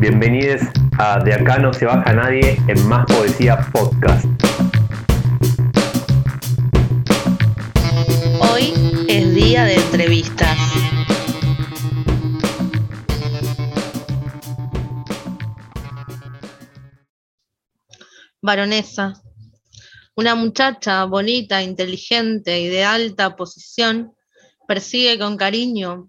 Bienvenidos a De acá no se baja nadie en Más Poesía Podcast. Hoy es día de entrevistas. Baronesa, una muchacha bonita, inteligente y de alta posición, persigue con cariño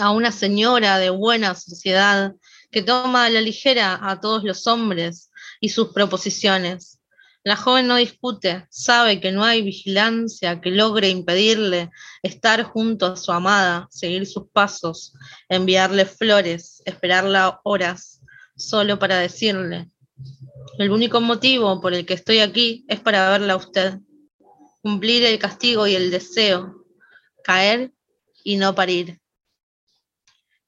a una señora de buena sociedad que toma a la ligera a todos los hombres y sus proposiciones. La joven no discute, sabe que no hay vigilancia que logre impedirle estar junto a su amada, seguir sus pasos, enviarle flores, esperarla horas, solo para decirle, el único motivo por el que estoy aquí es para verla a usted, cumplir el castigo y el deseo, caer y no parir.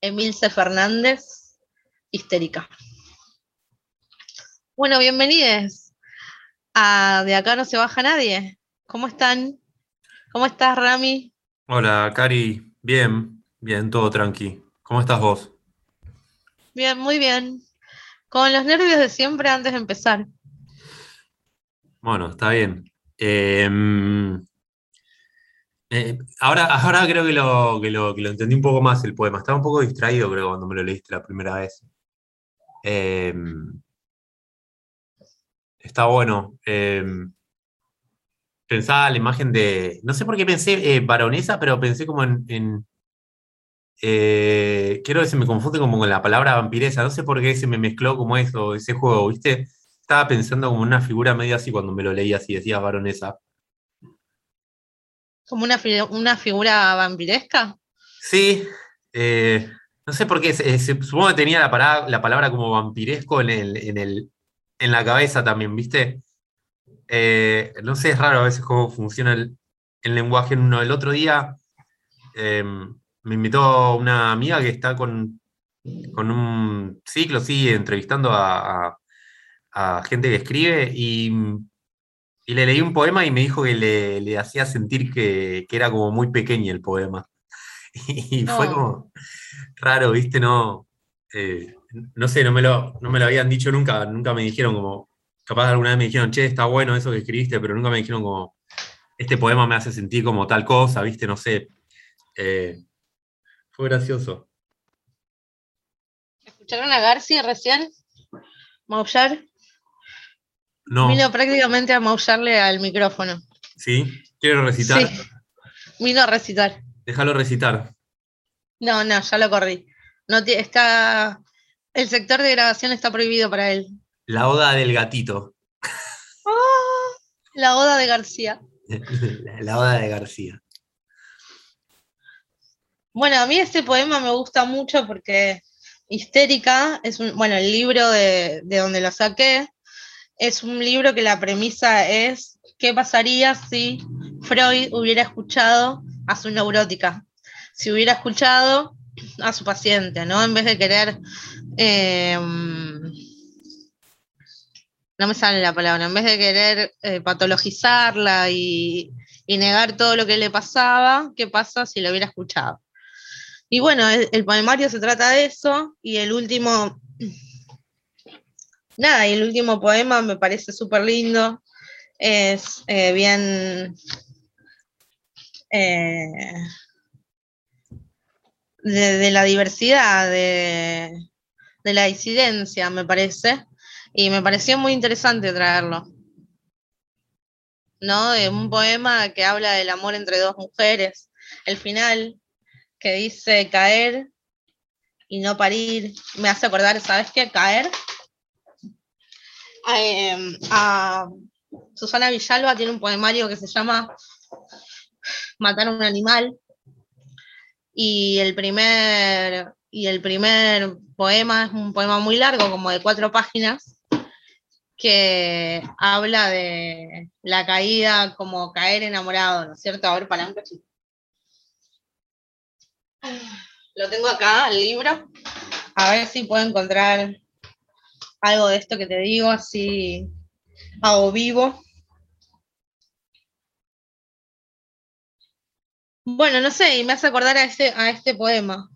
Emilce Fernández, histérica. Bueno, bienvenidos a De acá no se baja nadie. ¿Cómo están? ¿Cómo estás, Rami? Hola, Cari. Bien, bien, todo tranqui. ¿Cómo estás vos? Bien, muy bien. Con los nervios de siempre antes de empezar. Bueno, está bien. Em, eh, ahora, ahora creo que lo, que, lo, que lo entendí un poco más el poema. Estaba un poco distraído, creo, cuando me lo leíste la primera vez. Em, está bueno. Em, pensaba la imagen de. No sé por qué pensé eh, baronesa, pero pensé como en. en eh, quiero que se me confunde como con la palabra vampiresa. No sé por qué se me mezcló como eso, ese juego, ¿viste? Estaba pensando como una figura medio así cuando me lo leía así, decía baronesa. ¿Como una, una figura vampiresca? Sí, eh, no sé por qué, supongo que tenía la, palabra, la palabra como vampiresco en, el, en, el, en la cabeza también, ¿viste? Eh, no sé, es raro a veces cómo funciona el, el lenguaje en uno. El otro día em, me invitó una amiga que está con, con un ciclo, sí, entrevistando a, a, gente que escribe y, y, le leí un poema y me dijo que le, le hacía sentir que, que, era como muy pequeño el poema. Y fue como raro, ¿viste? No, eh, no sé, no me, lo, no me lo habían dicho nunca, nunca me dijeron como, capaz alguna vez me dijeron, che, está bueno eso que escribiste, pero nunca me dijeron como, este poema me hace sentir como tal cosa, ¿viste? No sé. Eh, fue gracioso. ¿Escucharon a García recién? ¿Maullar? No. Vino prácticamente a maullarle al micrófono. ¿Sí? ¿Quiero recitar? Sí. Vino a recitar. Déjalo recitar. No, no, ya lo corrí. No está. El sector de grabación está prohibido para él. La oda del gatito. ¡Ah! la oda de García. la, la oda de García. Bueno, a mí este poema me gusta mucho porque Histérica es un, bueno, el libro de, de, donde lo saqué, es un libro que la premisa es qué pasaría si Freud hubiera escuchado a su neurótica, si hubiera escuchado a su paciente, ¿no? En vez de querer, eh, no me sale la palabra, en vez de querer eh, patologizarla y, y negar todo lo que le pasaba, ¿qué pasa si lo hubiera escuchado? Y bueno, el, el, poemario se trata de eso, y el último, nada, y el último poema me parece súper lindo, es eh, bien eh, de, la diversidad, de, de la disidencia, me parece, y me pareció muy interesante traerlo. ¿no? De un poema que habla del amor entre dos mujeres. El final, que dice caer y no parir, me hace acordar, ¿sabes qué? Caer. Eh, a Susana Villalba tiene un poemario que se llama Matar a un animal. Y el primer, y el primer poema es un poema muy largo, como de cuatro páginas, que habla de la caída como caer enamorado, ¿no es cierto? A ver, para un. Lo tengo acá, el libro. A ver si puedo encontrar algo de esto que te digo, así hago vivo. Bueno, no sé, y me hace acordar a este, a este poema.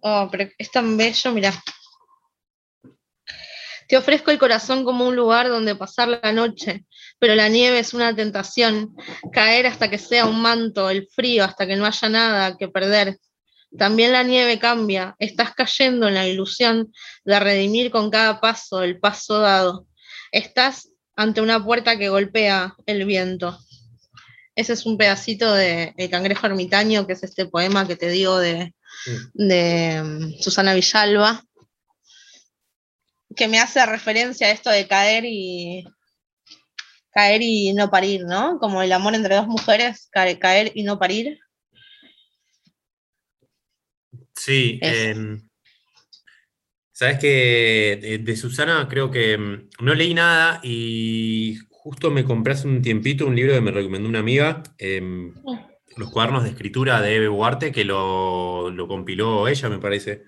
Oh, pero es tan bello, mira. Te ofrezco el corazón como un lugar donde pasar la noche, pero la nieve es una tentación, caer hasta que sea un manto, el frío hasta que no haya nada que perder. También la nieve cambia, estás cayendo en la ilusión de redimir con cada paso el paso dado. Estás ante una puerta que golpea el viento. Ese es un pedacito de El cangrejo ermitaño, que es este poema que te digo de, de mm, Susana Villalba, que me hace referencia a esto de caer y caer y no parir, ¿no? Como el amor entre dos mujeres, caer, y no parir. Sí, em, sabes que de, Susana creo que em, no leí nada y justo me compré hace un tiempito un libro que me recomendó una amiga, em, Los cuadernos de escritura de Eve Huarte, que lo, lo compiló ella, me parece.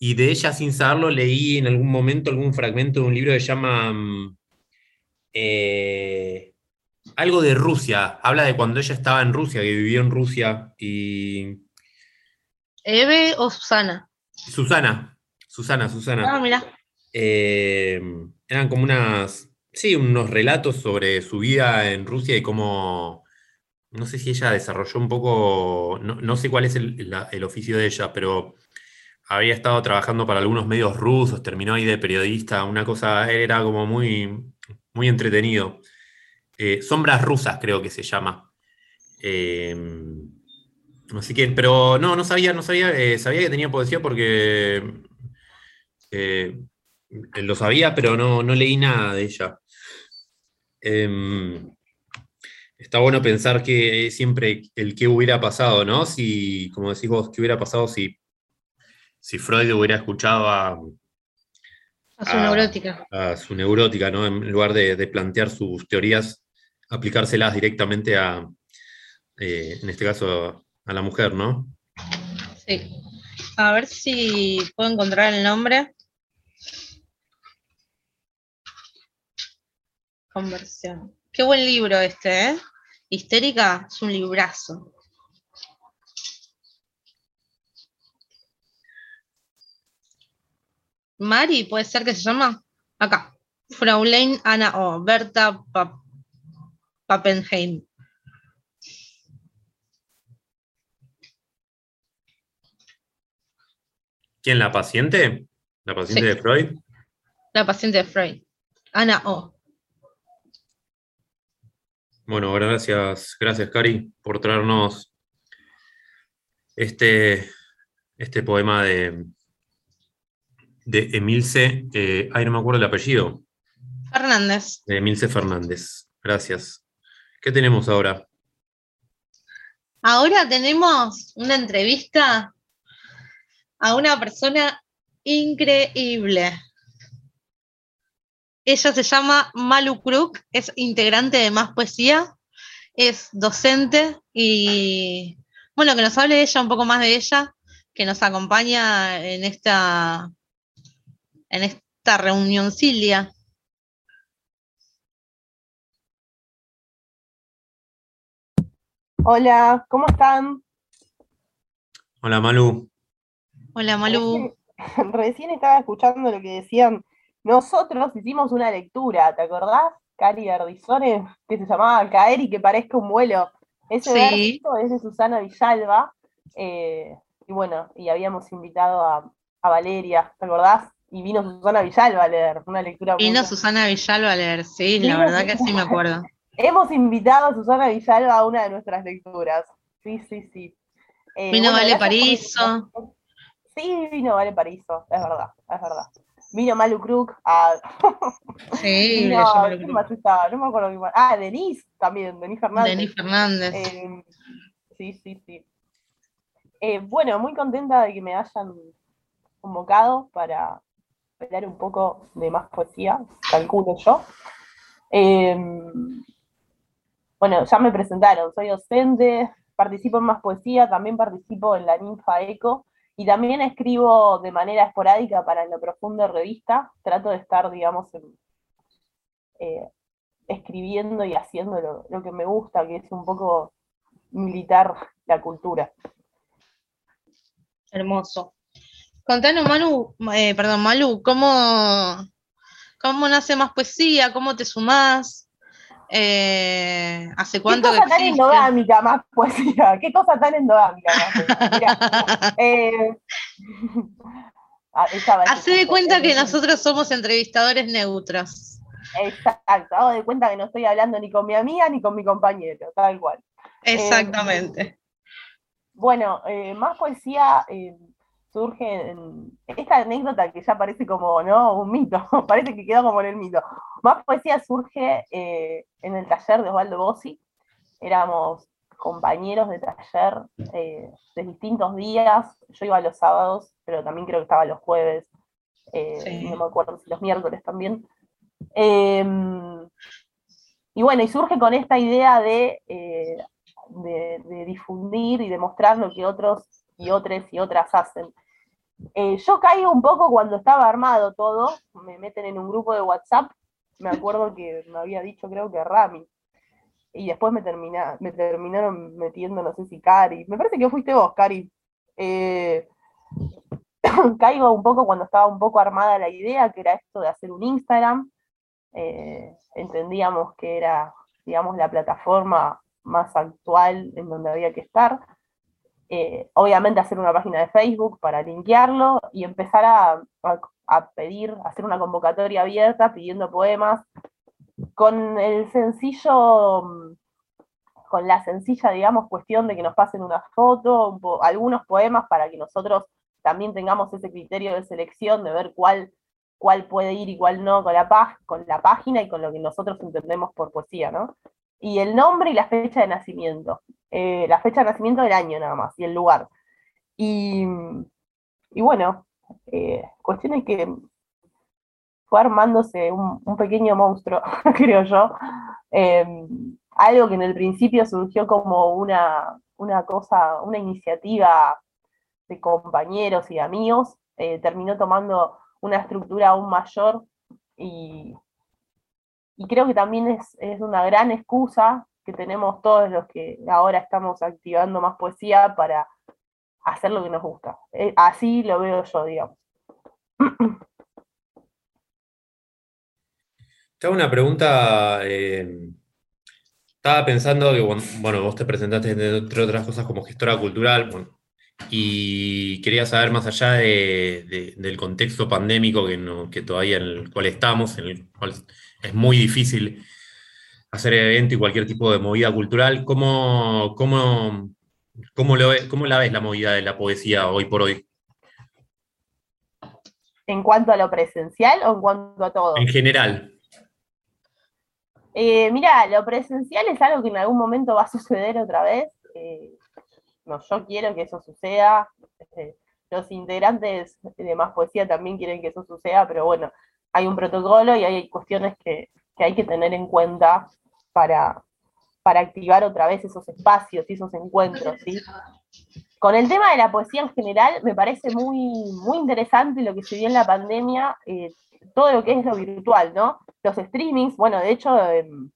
Y de ella, sin saberlo, leí en algún momento algún fragmento de un libro que se llama mm, eh, algo de Rusia. Habla de cuando ella estaba en Rusia, que vivió en Rusia. Y ¿Eve o Susana? Susana, Susana, Susana. Ah, mira. Eh, eran como unas, sí, unos relatos sobre su vida en Rusia y cómo, no sé si ella desarrolló un poco, no, no sé cuál es el, el oficio de ella, pero había estado trabajando para algunos medios rusos, terminó ahí de periodista, una cosa, era como muy, muy entretenido. Eh, Sombras rusas creo que se llama. Eh, así que, pero no, no sabía, no sabía, eh, sabía que tenía poesía porque eh, lo sabía, pero no, no leí nada de ella. Em, está bueno pensar que siempre el qué hubiera pasado, ¿no? Si, como decís vos, qué hubiera pasado si, si Freud hubiera escuchado a, A su neurótica. a su neurótica, ¿no? En lugar de, de plantear sus teorías, aplicárselas directamente a, eh, en este caso, a la mujer, ¿no? Sí. A ver si puedo encontrar el nombre. Conversión. Qué buen libro este, ¿eh? Histérica es un librazo. Mari, puede ser que se llama. Acá. Fraulein Anna O. Berta Pap- Pappenheim. ¿Quién, la paciente? ¿La paciente Sí. de Freud? La paciente de Freud. Ana O. Bueno, gracias, gracias, Cari, por traernos este, este poema de, de Emilce, eh, ay, no me acuerdo el apellido, Fernández. de Emilce Fernández. Gracias. ¿Qué tenemos ahora? Ahora tenemos una entrevista a una persona increíble. Ella se llama Malu Kruk, es integrante de Más Poesía, es docente y bueno, que nos hable ella un poco más de ella, que nos acompaña en esta en esta reunioncilia. Hola, ¿cómo están? Hola, Malu. Hola Malu. Recién, recién estaba escuchando lo que decían. Nosotros hicimos una lectura, ¿te acordás? Cari Ardizone, que se llamaba Caer y que parezca un vuelo. Ese Sí. versito es de Susana Villalba. eh, y bueno, y habíamos invitado a, a Valeria, ¿te acordás? Y vino Susana Villalba a leer una lectura Vino Susana Villalba a leer, sí, la verdad que sí me acuerdo. Hemos invitado a Susana Villalba a una de nuestras lecturas. Sí, sí, sí. Eh, Vino Vale por- Parizo. Sí, vino Vale Parizo, es verdad, es verdad. Vino Malu Kruk, a... Sí, vino, le llamo ¿quién Malu más estaba? No me acuerdo más. Ah, Denise también, Denise Fernández. Denis Fernández. Eh, sí, sí, sí. Eh, bueno, muy contenta de que me hayan convocado para hablar un poco de más poesía, calculo yo. Eh, bueno, ya me presentaron, soy docente, participo en más poesía, también participo en la Ninfa Eco y también escribo de manera esporádica para En lo Profundo Revista. Trato de estar, digamos, eh, escribiendo y haciendo lo, lo que me gusta, que es un poco militar la cultura. Hermoso. Contanos, Manu, eh, perdón, Malu, ¿cómo, cómo nace más poesía, cómo te sumás, eh, hace cuánto ¿Qué cosa tan endogámica más poesía? ¿Qué cosa tan endogámica más eh, ah, Hace de cuenta que nosotros somos entrevistadores neutros. Exacto, hago de cuenta que no estoy hablando ni con mi amiga ni con mi compañero, tal cual. Exactamente. Eh, bueno, más poesía surge en esta anécdota que ya parece como ¿no? un mito, parece que quedó como en el mito. Más poesía surge eh, en el taller de Osvaldo Bossi. Éramos compañeros de taller eh, de distintos días. Yo iba los sábados, pero también creo que estaba los jueves. Eh, no me acuerdo si los miércoles también. Em, y bueno, y surge con esta idea de, de, de difundir y demostrar lo que otros y otras y otras hacen. Eh, yo caigo un poco cuando estaba armado todo, me meten en un grupo de WhatsApp, me acuerdo que me había dicho creo que Rami, y después me, termina, me terminaron metiendo, no sé si Cari, me parece que fuiste vos, Cari. Eh, caigo un poco cuando estaba un poco armada la idea, que era esto de hacer un Instagram, eh, entendíamos que era, digamos, la plataforma más actual en donde había que estar. Eh, obviamente hacer una página de Facebook para linkearlo y empezar a, pedir, hacer una convocatoria abierta pidiendo poemas con el sencillo, con la sencilla, digamos, cuestión de que nos pasen una foto, algunos poemas para que nosotros también tengamos ese criterio de selección, de ver cuál, cuál puede ir y cuál no con la, con la página y con lo que nosotros entendemos por poesía, ¿no? Y el nombre y la fecha de nacimiento. Eh, la fecha de nacimiento del año nada más y el lugar. Y, bueno, eh, cuestión es que fue armándose un, pequeño monstruo, creo yo. Em, algo que en el principio surgió como una, una cosa, una iniciativa de compañeros y amigos, eh, terminó tomando una estructura aún mayor y, y creo que también es, una gran excusa que tenemos todos los que ahora estamos activando más poesía para hacer lo que nos gusta. Eh, así lo veo yo, digamos. Te hago una pregunta. Eh, estaba pensando que, bueno, vos te presentaste entre otras cosas como gestora cultural, y quería saber más allá del contexto pandémico que, que todavía en el cual estamos, en el cual es muy difícil hacer evento y cualquier tipo de movida cultural. ¿Cómo, cómo, cómo, lo, cómo la ves la movida de la poesía hoy por hoy? ¿En cuanto a lo presencial o en cuanto a todo? En general. Eh, mira, lo presencial es algo que en algún momento va a suceder otra vez. Eh, no, yo quiero que eso suceda. Eh, los integrantes de Más Poesía también quieren que eso suceda, pero bueno, hay un protocolo y hay cuestiones que, hay que tener en cuenta para, para activar otra vez esos espacios y esos encuentros. Con el tema de la poesía en general, me parece muy, muy interesante lo que se vio en la pandemia, eh, todo lo que es lo virtual, ¿no? Los streamings, bueno, de hecho, em,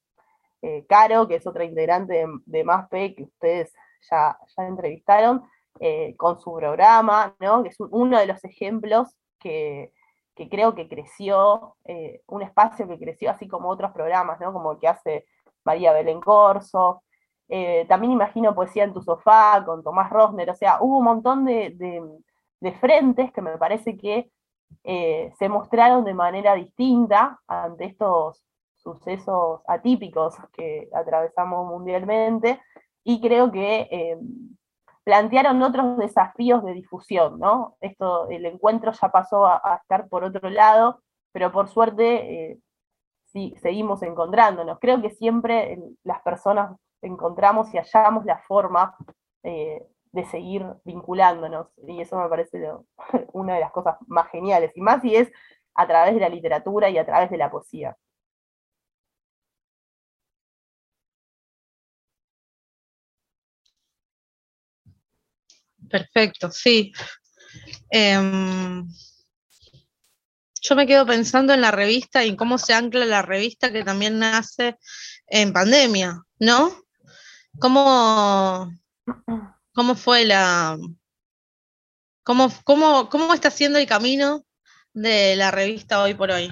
eh, Caro, que es otra integrante de, de MASPE, que ustedes ya, ya entrevistaron, eh, con su programa, ¿no? Que es uno de los ejemplos que, que creo que creció, eh, un espacio que creció así como otros programas, ¿no? Como el que hace María Belén Corso. Eh, también imagino Poesía en tu sofá con Tomás Rosner, o sea, hubo un montón de, frentes que me parece que eh, se mostraron de manera distinta ante estos sucesos atípicos que atravesamos mundialmente, y creo que plantearon otros desafíos de difusión, ¿no? Esto, el encuentro ya pasó a, estar por otro lado, pero por suerte eh, sí, seguimos encontrándonos. Creo que siempre las personas encontramos y hallamos la forma eh, de seguir vinculándonos, y eso me parece una de las cosas más geniales, y más si es a través de la literatura y a través de la poesía. Perfecto, sí. Em, yo me quedo pensando en la revista y en cómo se ancla la revista que también nace en pandemia, ¿no? ¿Cómo, cómo fue la... Cómo, cómo, cómo está siendo el camino de la revista hoy por hoy?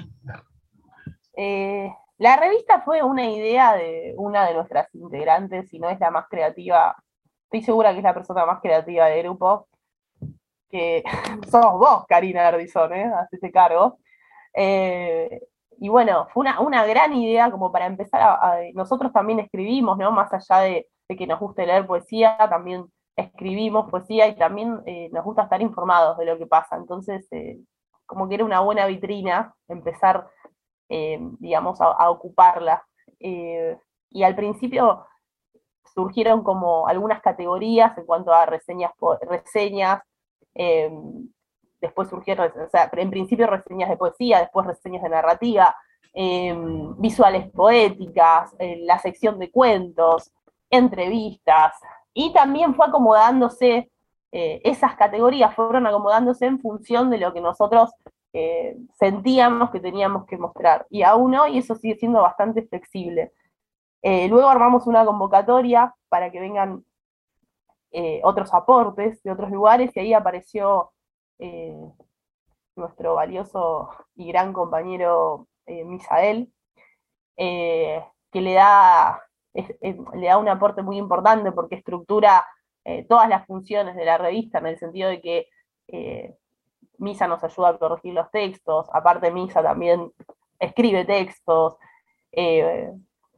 Eh, la revista fue una idea de una de nuestras integrantes, si no es la más creativa, estoy segura que es la persona más creativa del grupo, que somos vos, Karina Ardizón, ¿eh? Hacete cargo. Eh, y bueno, fue una, gran idea como para empezar a, Nosotros también escribimos, ¿no? Más allá de, que nos guste leer poesía, también escribimos poesía y también eh, nos gusta estar informados de lo que pasa. Entonces, eh, como que era una buena vitrina empezar, digamos, a, ocuparla. y al principio surgieron como algunas categorías en cuanto a reseñas, reseñas después surgieron, o sea, en principio reseñas de poesía, después reseñas de narrativa, em, visuales poéticas, la sección de cuentos, entrevistas, y también fue acomodándose, eh, esas categorías fueron acomodándose en función de lo que nosotros eh, sentíamos que teníamos que mostrar. Y aún hoy eso sigue siendo bastante flexible. Eh, luego armamos una convocatoria para que vengan otros aportes de otros lugares y ahí apareció eh, nuestro valioso y gran compañero eh, Misael, eh, que le da, le da un aporte muy importante porque estructura todas las funciones de la revista en el sentido de que Misa nos ayuda a corregir los textos, aparte Misa también escribe textos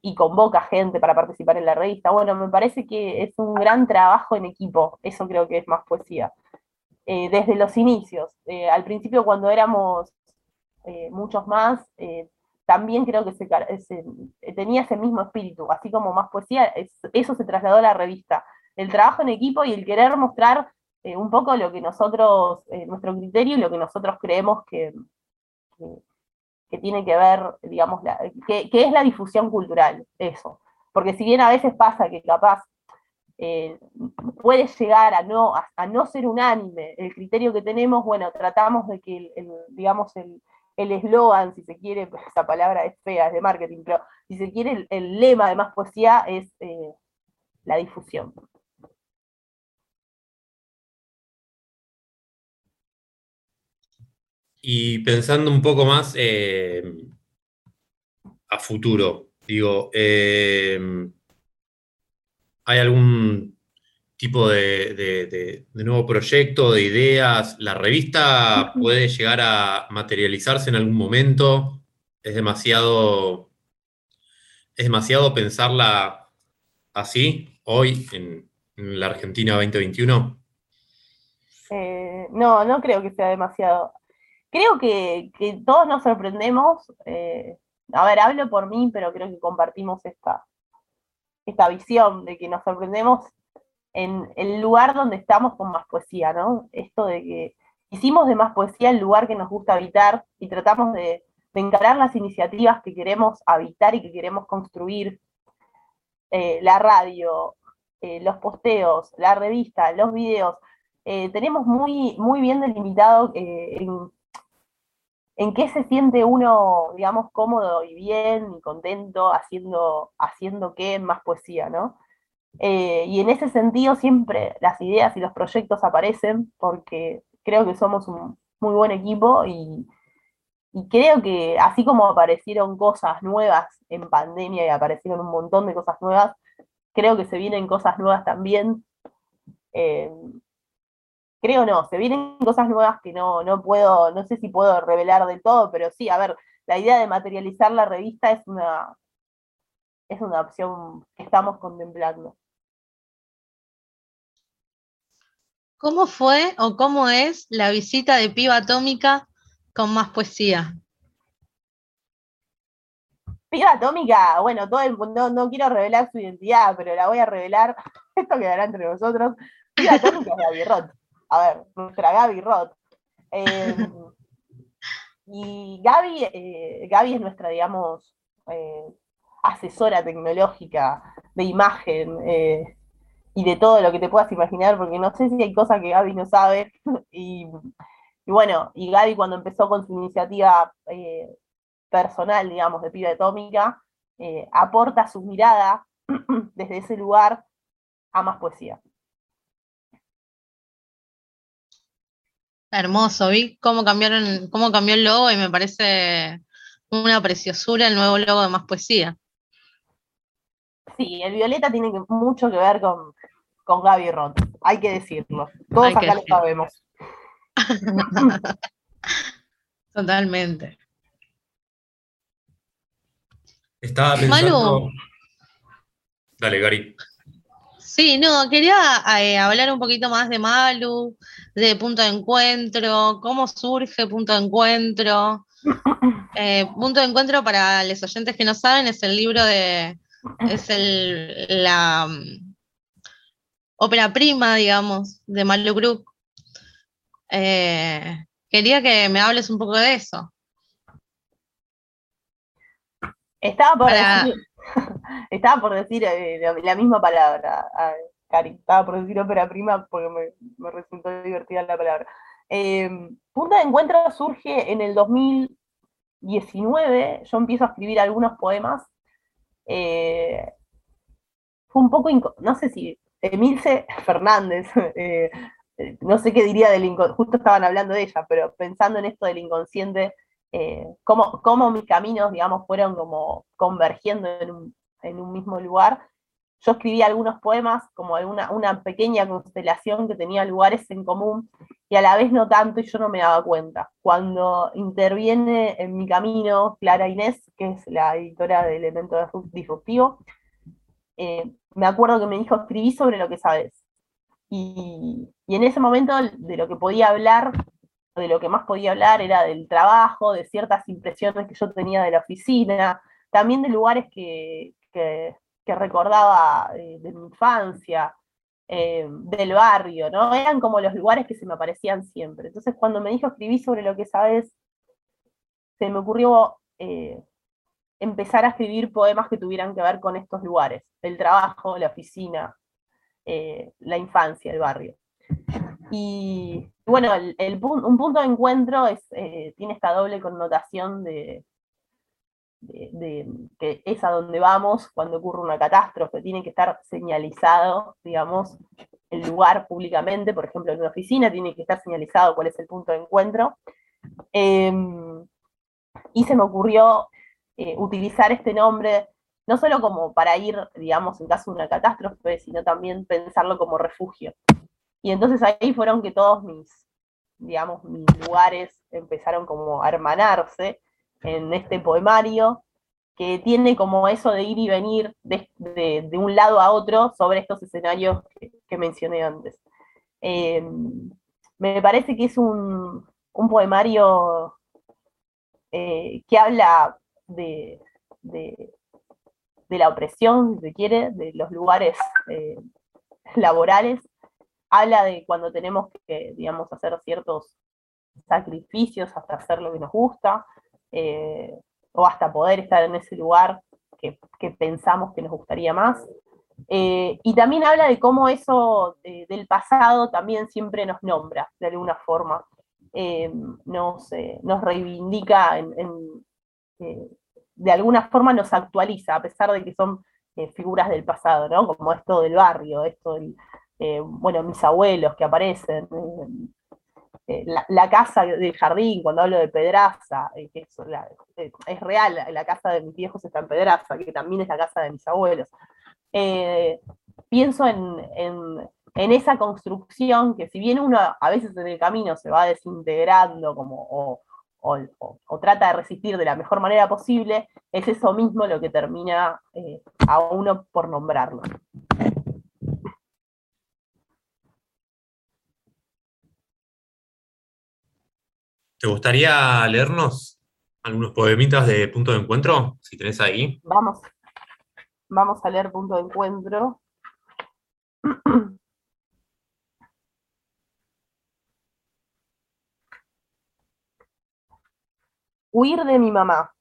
y convoca gente para participar en la revista. Bueno, me parece que es un gran trabajo en equipo, eso creo que es más poesía. Eh, desde los inicios. Eh, al principio cuando éramos eh, muchos más, también creo que tenía ese mismo espíritu, así como más poesía, eso se trasladó a la revista. El trabajo en equipo y el querer mostrar un poco lo que nosotros, nuestro criterio y lo que nosotros creemos que, tiene que ver, digamos, que, que es la difusión cultural, eso. Porque si bien a veces pasa que capaz eh, puede llegar a no, a, no ser unánime el criterio que tenemos, bueno, tratamos de que, el, digamos, el eslogan, si se quiere, esa palabra es fea, es de marketing, pero si se quiere, el, lema de más poesía es eh, la difusión. Y pensando un poco más eh, a futuro, digo, ¿Hay algún tipo de, nuevo proyecto, de ideas? ¿La revista puede llegar a materializarse en algún momento? ¿Es demasiado, es demasiado pensarla así hoy en, la Argentina 2021? Eh, no, no creo que sea demasiado. Creo que, todos nos sorprendemos. Eh, a ver, hablo por mí, pero creo que compartimos esta, esta visión de que nos sorprendemos en el lugar donde estamos con más poesía, ¿no? Esto de que hicimos de más poesía el lugar que nos gusta habitar y tratamos de, encarar las iniciativas que queremos habitar y que queremos construir. Eh, la radio, eh, los posteos, la revista, los videos, tenemos muy, muy bien delimitado en en qué se siente uno, digamos, cómodo y bien y contento haciendo, haciendo qué más poesía, ¿no? Eh, y en ese sentido siempre las ideas y los proyectos aparecen porque creo que somos un muy buen equipo y, creo que así como aparecieron cosas nuevas en pandemia y aparecieron un montón de cosas nuevas, creo que se vienen cosas nuevas también. Eh, creo no, se vienen cosas nuevas que no, no puedo, no sé si puedo revelar de todo, pero sí, a ver, la idea de materializar la revista es una, es una opción que estamos contemplando. ¿Cómo fue o cómo es la visita de Piba Atómica con más poesía? Piba Atómica, bueno, todo el mundo, no, quiero revelar su identidad, pero la voy a revelar, esto quedará entre nosotros. Piba Atómica es Gaby a ver, nuestra Gaby Roth. Em, y Gaby, eh, Gaby es nuestra, digamos, eh, asesora tecnológica de imagen eh, y de todo lo que te puedas imaginar, porque no sé si hay cosas que Gaby no sabe. y, bueno, y Gaby cuando empezó con su iniciativa personal, digamos, de Piba Atómica, aporta su mirada desde ese lugar a más poesía. Hermoso, vi cómo cambiaron, cómo cambió el logo y me parece una preciosura el nuevo logo de Más Poesía. Sí, el violeta tiene mucho que ver con, con Gaby Roth, hay que decirlo. Todos acá lo sabemos. Totalmente. Estaba pensando. Dale, Gary. Sí, no, quería eh, hablar un poquito más de Malu, de Punto de Encuentro, cómo surge Punto de Encuentro. Eh, punto de Encuentro, para los oyentes que no saben, es el libro de. Es el, la mm, ópera prima, digamos, de Malu Group. Eh, quería que me hables un poco de eso. Estaba por decir, estaba por decir eh, la, misma palabra, Cari. Estaba por decir ópera prima porque me, resultó divertida la palabra. Eh, Punta de Encuentro surge en el 2019. Yo empiezo a escribir algunos poemas. Eh, fue un poco, no sé si Emilce Fernández, no sé qué diría del inconsciente, justo estaban hablando de ella, pero pensando en esto del inconsciente, eh, cómo, mis caminos, digamos, fueron como convergiendo en un, mismo lugar. Yo escribí algunos poemas, como una, pequeña constelación que tenía lugares en común, y a la vez no tanto, y yo no me daba cuenta. Cuando interviene en mi camino Clara Inés, que es la editora de Elemento Disruptivo, eh, me acuerdo que me dijo, escribí sobre lo que sabes. Y en ese momento de lo que podía hablar de lo que más podía hablar era del trabajo, de ciertas impresiones que yo tenía de la oficina, también de lugares que, recordaba eh, de, mi infancia, eh, del barrio, ¿no? Eran como los lugares que se me aparecían siempre. Entonces cuando me dijo escribí sobre lo que sabes, se me ocurrió eh, empezar a escribir poemas que tuvieran que ver con estos lugares, el trabajo, la oficina, la infancia, el barrio. Y bueno, un punto de encuentro eh, tiene esta doble connotación de, que es a donde vamos cuando ocurre una catástrofe, tiene que estar señalizado, digamos, el lugar públicamente, por ejemplo, en una oficina tiene que estar señalizado cuál es el punto de encuentro. Em, y se me ocurrió eh, utilizar este nombre no solo como para ir, digamos, en caso de una catástrofe, sino también pensarlo como refugio. Y entonces ahí fueron que todos mis, digamos, mis lugares empezaron como a hermanarse en este poemario, que tiene como eso de ir y venir de, un lado a otro sobre estos escenarios que, mencioné antes. Em, me parece que es un, poemario eh, que habla de, la opresión, si se quiere, de los lugares eh, laborales, habla de cuando tenemos que, digamos, hacer ciertos sacrificios hasta hacer lo que nos gusta, eh, o hasta poder estar en ese lugar que, pensamos que nos gustaría más. Eh, y también habla de cómo eso del pasado también siempre nos nombra, de alguna forma. Eh, nos, nos, reivindica, de alguna forma nos actualiza, a pesar de que son figuras del pasado, ¿no? Como esto del barrio, esto del, eh, bueno, mis abuelos que aparecen, eh, la, casa del jardín, cuando hablo de Pedraza, eh, es, real, la, casa de mis viejos está en Pedraza, que también es la casa de mis abuelos. pienso en, esa construcción que si bien uno a veces en el camino se va desintegrando como, o, trata de resistir de la mejor manera posible, es eso mismo lo que termina a uno por nombrarlo. ¿Te gustaría leernos algunos poemitas de punto de encuentro? Si tenés ahí. Vamos. Vamos a leer punto de encuentro. Huir de mi mamá,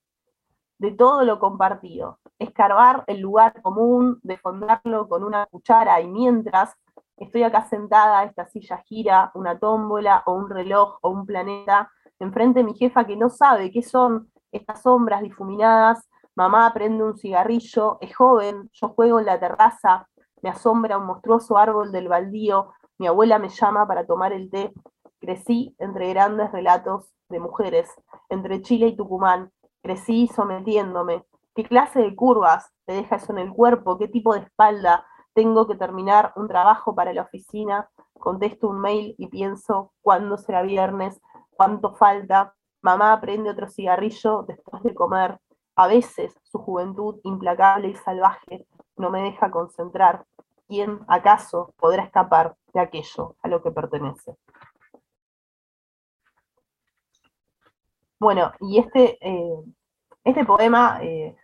de todo lo compartido, escarbar el lugar común, defondarlo con una cuchara y mientras estoy acá sentada, esta silla gira, una tómbola o un reloj o un planeta, enfrente de mi jefa que no sabe qué son estas sombras difuminadas, mamá prende un cigarrillo, es joven, yo juego en la terraza, me asombra un monstruoso árbol del baldío, mi abuela me llama para tomar el té, crecí entre grandes relatos de mujeres, entre Chile y Tucumán, Crecí sometiéndome. ¿Qué clase de curvas te deja eso en el cuerpo? ¿Qué tipo de espalda? Tengo que terminar un trabajo para la oficina, contesto un mail y pienso cuándo será viernes, cuánto falta. Mamá prende otro cigarrillo después de comer. A veces su juventud implacable y salvaje no me deja concentrar. ¿Quién acaso podrá escapar de aquello a lo que pertenece? Bueno, y este, eh, este poema, eh,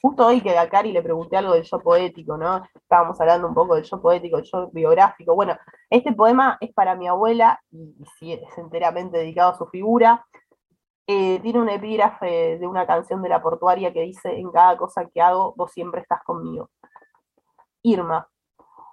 justo hoy que a Cari le pregunté algo del yo poético, ¿no? Estábamos hablando un poco del yo poético, del yo biográfico. Bueno, este poema es para mi abuela y, y es enteramente dedicado a su figura. Eh, tiene un epígrafe de una canción de la portuaria que dice, en cada cosa que hago, vos siempre estás conmigo. Irma,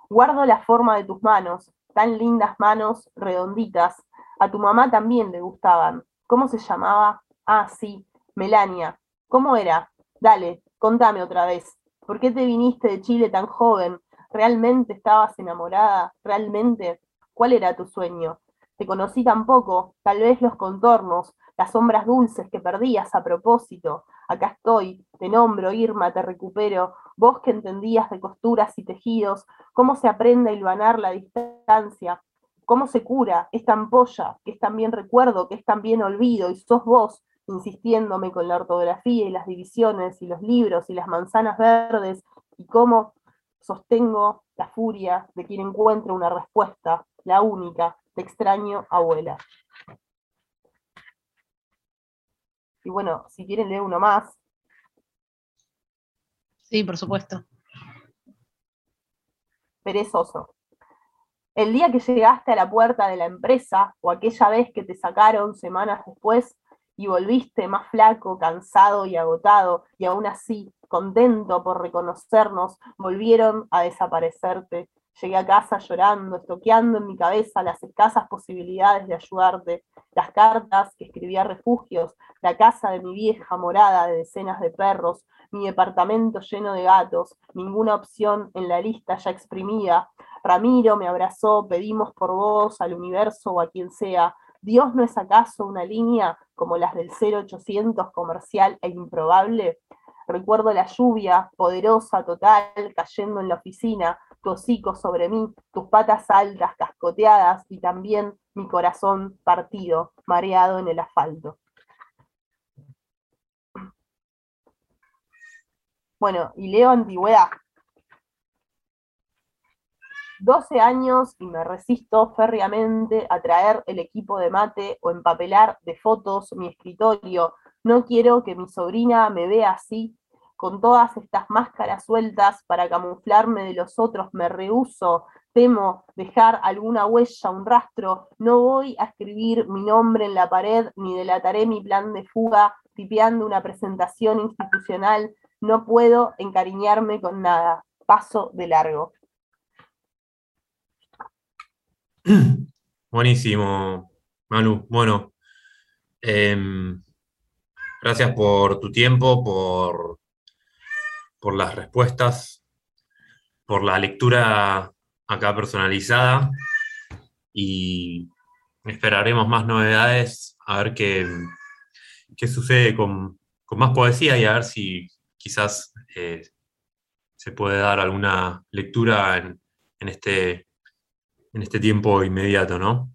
guardo la forma de tus manos, tan lindas manos, redonditas. A tu mamá también le gustaban. ¿Cómo se llamaba? Ah, sí, Melania. ¿Cómo era? Dale, contame otra vez. ¿Por qué te viniste de Chile tan joven? ¿Realmente estabas enamorada? ¿Realmente? ¿Cuál era tu sueño? Te conocí tan poco, tal vez los contornos, las sombras dulces que perdías a propósito. Acá estoy, te nombro, Irma, te recupero. Vos que entendías de costuras y tejidos, cómo se aprende a hilvanar la distancia, cómo se cura esta ampolla, que es también recuerdo, que es también olvido, y sos vos, insistiéndome con la ortografía y las divisiones y los libros y las manzanas verdes y cómo sostengo la furia de quien encuentra una respuesta, la única, te extraño abuela. Y bueno, si quieren leer uno más. Sí, por supuesto. Perezoso. El día que llegaste a la puerta de la empresa o aquella vez que te sacaron semanas después, y volviste más flaco, cansado y agotado, y aún así, contento por reconocernos, volvieron a desaparecerte. Llegué a casa llorando, estoqueando en mi cabeza las escasas posibilidades de ayudarte, las cartas que escribía refugios, la casa de mi vieja morada de decenas de perros, mi departamento lleno de gatos, ninguna opción en la lista ya exprimida. Ramiro me abrazó, pedimos por vos al universo o a quien sea, ¿Dios no es acaso una línea como las del 0800 comercial e improbable? Recuerdo la lluvia, poderosa, total, cayendo en la oficina, tu hocico sobre mí, tus patas altas, cascoteadas y también mi corazón partido, mareado en el asfalto. Bueno, y leo antigüedad. 12 años y me resisto férreamente a traer el equipo de mate o empapelar de fotos mi escritorio. No quiero que mi sobrina me vea así, con todas estas máscaras sueltas para camuflarme de los otros. Me rehuso, temo dejar alguna huella, un rastro. No voy a escribir mi nombre en la pared ni delataré mi plan de fuga tipeando una presentación institucional. No puedo encariñarme con nada. Paso de largo. Buenísimo, Manu. Bueno, em, gracias por tu tiempo, por, por las respuestas, por la lectura acá personalizada y esperaremos más novedades, a ver qué, qué sucede con, más poesía y a ver si quizás eh, se puede dar alguna lectura en, en este en este tiempo inmediato, ¿no?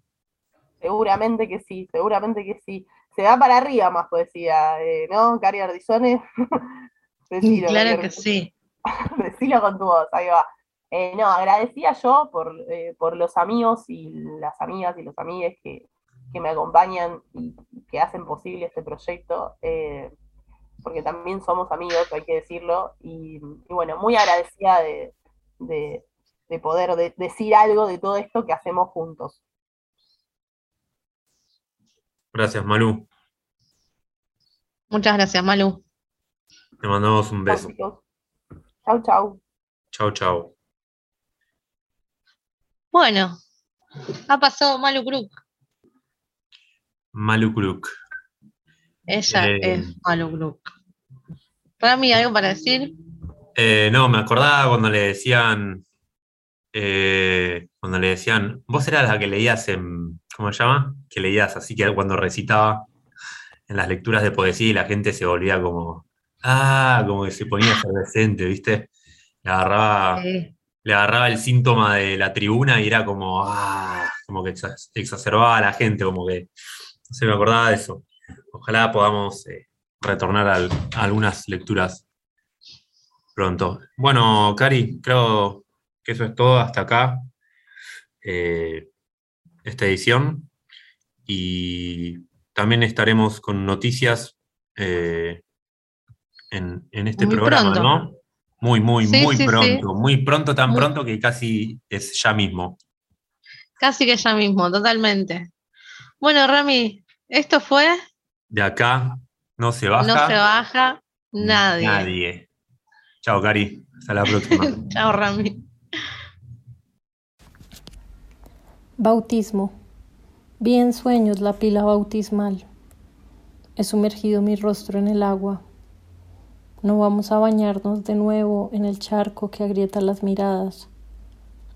Seguramente que sí, seguramente que sí. Se va para arriba más poesía, eh, ¿no? Cari Ardizone. claro que sí. Decilo con tu voz, ahí va. Eh, no, agradecía yo por, eh, por los amigos y las amigas y los amigues que, me acompañan y que hacen posible este proyecto, porque también somos amigos, hay que decirlo, y, bueno, muy agradecida de, de poder decir algo de todo esto que hacemos juntos. Gracias, Malu. Muchas gracias, Malu. Te mandamos un beso. Chau, chau. Chau, chau. Bueno, ha pasado Malu Kruk. Malu Kruk. Ella eh, es Malu Kruk. Para mí, ¿algo para decir? Eh, no, me acordaba cuando le decían eh, cuando le decían, vos eras la que leías en, ¿cómo se llama? Que leías así que cuando recitaba en las lecturas de poesía y la gente se volvía como, ah, como que se ponía efervescente, ¿viste? Le agarraba, Sí. le agarraba el síntoma de la tribuna y era como, ah, como que exa- exacerbaba a la gente, como que, no sé, me acordaba de eso. Ojalá podamos eh, retornar al- a algunas lecturas pronto. Bueno, Cari, creo eso es todo hasta acá. eh, esta edición. Y también estaremos con noticias eh, en, en este Muy programa, pronto. ¿no? Muy, muy, Sí, muy sí, sí. pronto. Muy pronto, tan Muy- pronto que casi es ya mismo. Casi que ya mismo, totalmente. Bueno, Rami, esto fue De acá no se baja. No se baja nadie. Nadie. Chao, Cari. Hasta la próxima. Chao, Rami. Bautismo. Vi en sueños la pila bautismal. He sumergido mi rostro en el agua. No vamos a bañarnos de nuevo en el charco que agrieta las miradas.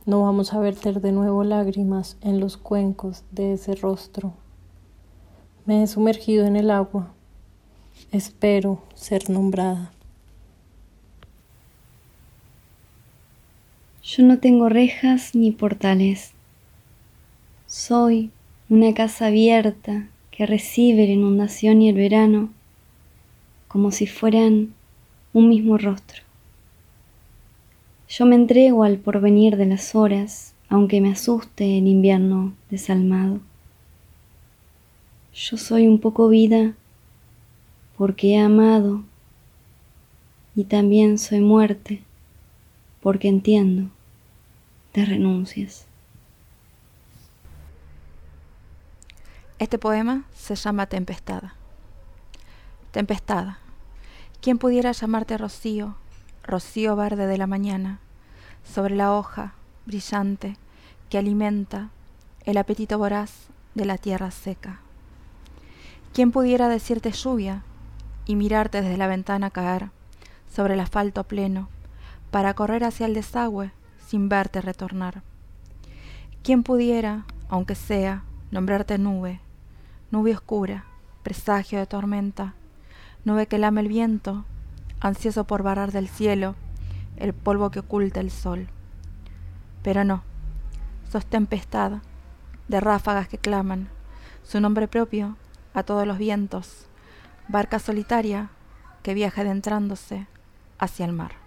No vamos a verter de nuevo lágrimas en los cuencos de ese rostro. Me he sumergido en el agua. Espero ser nombrada. Yo no tengo rejas ni portales. Soy una casa abierta que recibe la inundación y el verano como si fueran un mismo rostro. Yo me entrego al porvenir de las horas, aunque me asuste el invierno desalmado. Yo soy un poco vida porque he amado y también soy muerte porque entiendo de renuncias. Este poema se llama Tempestada. Tempestada. ¿Quién pudiera llamarte rocío, rocío verde de la mañana, sobre la hoja brillante que alimenta el apetito voraz de la tierra seca? ¿Quién pudiera decirte lluvia y mirarte desde la ventana caer sobre el asfalto pleno para correr hacia el desagüe sin verte retornar? ¿Quién pudiera, aunque sea, nombrarte nube, nube oscura, presagio de tormenta, nube que lame el viento, ansioso por barrar del cielo el polvo que oculta el sol? Pero no, sos tempestad de ráfagas que claman su nombre propio a todos los vientos, barca solitaria que viaja adentrándose hacia el mar.